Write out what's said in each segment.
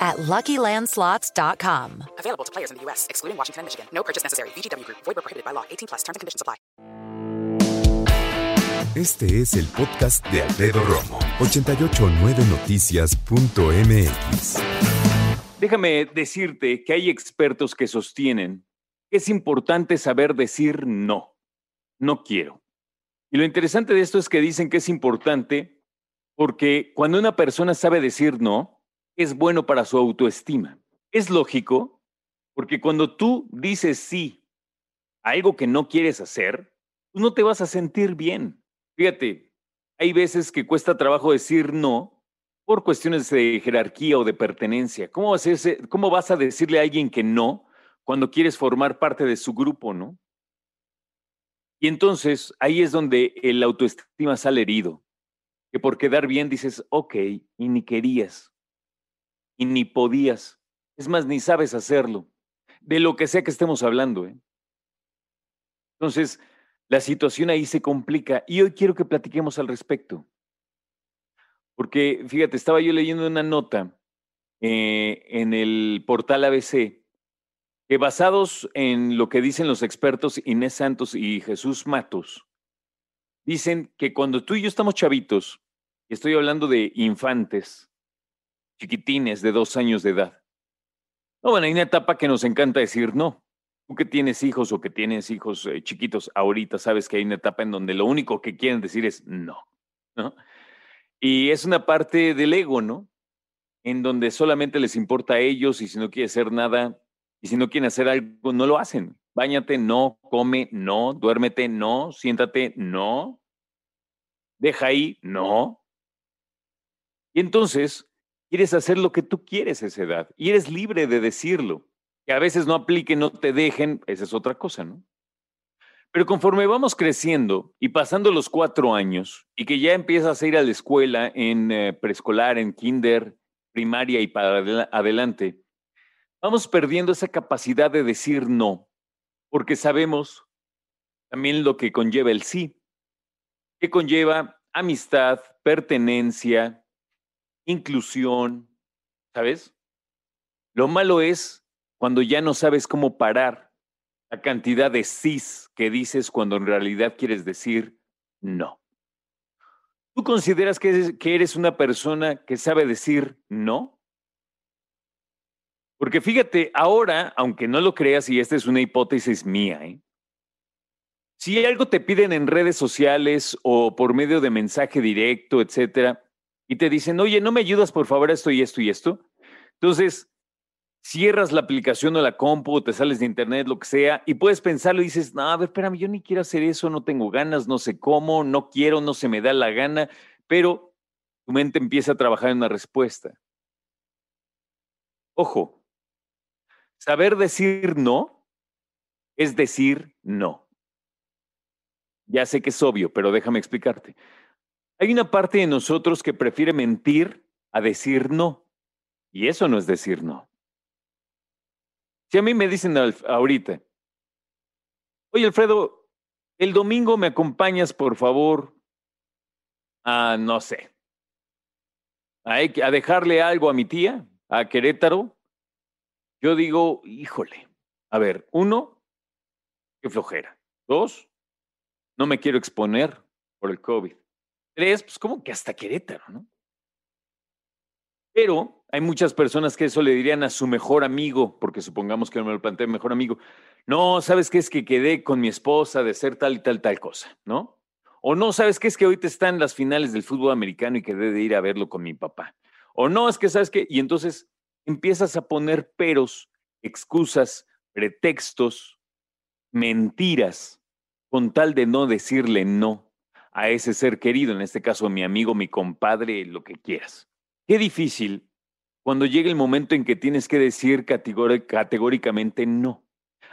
at LuckyLandSlots.com. Available to players in the U.S., excluding Washington and Michigan. No purchase necessary. VGW Group. Void prohibited by law. 18 plus. Terms and conditions apply. Este es el podcast de Alfredo Romo. 889noticias.mx Déjame decirte que hay expertos que sostienen que es importante saber decir no. No quiero. Y lo interesante de esto es que dicen que es importante porque cuando una persona sabe decir no, es bueno para su autoestima. Es lógico, porque cuando tú dices sí a algo que no quieres hacer, tú no te vas a sentir bien. Fíjate, hay veces que cuesta trabajo decir no por cuestiones de jerarquía o de pertenencia. ¿Cómo vas a, cómo vas a decirle a alguien que no cuando quieres formar parte de su grupo, no? Y entonces ahí es donde el autoestima sale herido. Que por quedar bien dices, ok, y ni querías y ni podías. Es más, ni sabes hacerlo. De lo que sea que estemos hablando. ¿eh? Entonces, la situación ahí se complica y hoy quiero que platiquemos al respecto. Porque, fíjate, estaba yo leyendo una nota eh, en el portal ABC que basados en lo que dicen los expertos Inés Santos y Jesús Matos, dicen que cuando tú y yo estamos chavitos, y estoy hablando de infantes, chiquitines de dos años de edad. No, bueno, hay una etapa que nos encanta decir no. Tú que tienes hijos o que tienes hijos eh, chiquitos ahorita, sabes que hay una etapa en donde lo único que quieren decir es no, ¿no? Y es una parte del ego, ¿no? En donde solamente les importa a ellos y si no quiere hacer nada y si no quieren hacer algo, no lo hacen. Báñate, no, come, no, duérmete, no, siéntate, no, deja ahí, no. Y entonces Quieres hacer lo que tú quieres a esa edad y eres libre de decirlo. Que a veces no aplique, no te dejen, esa es otra cosa, ¿no? Pero conforme vamos creciendo y pasando los cuatro años y que ya empiezas a ir a la escuela en eh, preescolar, en kinder, primaria y para adelante, vamos perdiendo esa capacidad de decir no, porque sabemos también lo que conlleva el sí, que conlleva amistad, pertenencia, inclusión, ¿sabes? Lo malo es cuando ya no sabes cómo parar la cantidad de sís que dices cuando en realidad quieres decir no. ¿Tú consideras que, eres una persona que sabe decir no? Porque fíjate, ahora, aunque no lo creas, y esta es una hipótesis mía, ¿eh? si algo te piden en redes sociales o por medio de mensaje directo, etcétera, y te dicen, oye, ¿no me ayudas por favor a esto y esto y esto? Entonces, cierras la aplicación o la compu, te sales de internet, lo que sea, y puedes pensarlo y dices, no, a ver, espérame, yo ni quiero hacer eso, no tengo ganas, no sé cómo, no quiero, no se me da la gana, pero tu mente empieza a trabajar en una respuesta. Ojo, saber decir no es decir no. Ya sé que es obvio, pero déjame explicarte. Hay una parte de nosotros que prefiere mentir a decir no. Y eso no es decir no. Si a mí me dicen ahorita, oye Alfredo, el domingo me acompañas por favor a, no sé, a, a dejarle algo a mi tía, a Querétaro, yo digo, híjole, a ver, uno, qué flojera. Dos, no me quiero exponer por el COVID. Tres, pues como que hasta Querétaro, ¿no? Pero hay muchas personas que eso le dirían a su mejor amigo, porque supongamos que no me lo planteé mejor amigo. No, ¿sabes qué es que quedé con mi esposa de ser tal y tal, tal cosa, ¿no? O no, ¿sabes qué es que ahorita están las finales del fútbol americano y quedé de ir a verlo con mi papá? O no, es que, ¿sabes qué? Y entonces empiezas a poner peros, excusas, pretextos, mentiras, con tal de no decirle no a ese ser querido, en este caso mi amigo, mi compadre, lo que quieras. Qué difícil cuando llega el momento en que tienes que decir categóricamente no.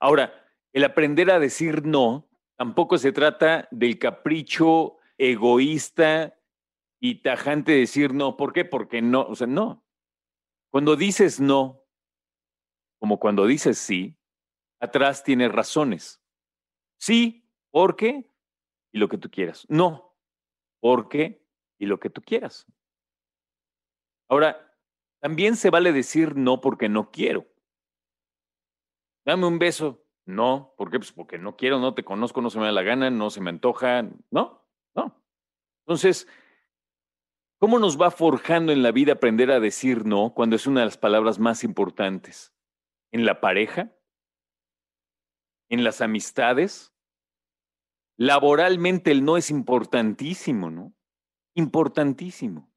Ahora, el aprender a decir no tampoco se trata del capricho egoísta y tajante de decir no. ¿Por qué? Porque no, o sea, no. Cuando dices no, como cuando dices sí, atrás tienes razones. Sí, porque y lo que tú quieras. No, porque y lo que tú quieras. Ahora, también se vale decir no porque no quiero. Dame un beso. No, ¿por qué? Pues porque no quiero, no te conozco, no se me da la gana, no se me antoja. No, no. Entonces, ¿cómo nos va forjando en la vida aprender a decir no cuando es una de las palabras más importantes? ¿En la pareja? ¿En las amistades? Laboralmente el no es importantísimo, ¿no? Importantísimo.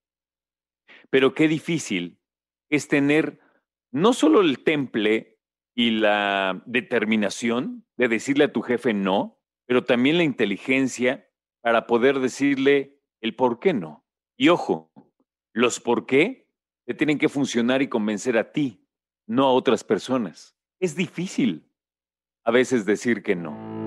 Pero qué difícil es tener no solo el temple y la determinación de decirle a tu jefe no, pero también la inteligencia para poder decirle el por qué no. Y ojo, los por qué te tienen que funcionar y convencer a ti, no a otras personas. Es difícil a veces decir que no.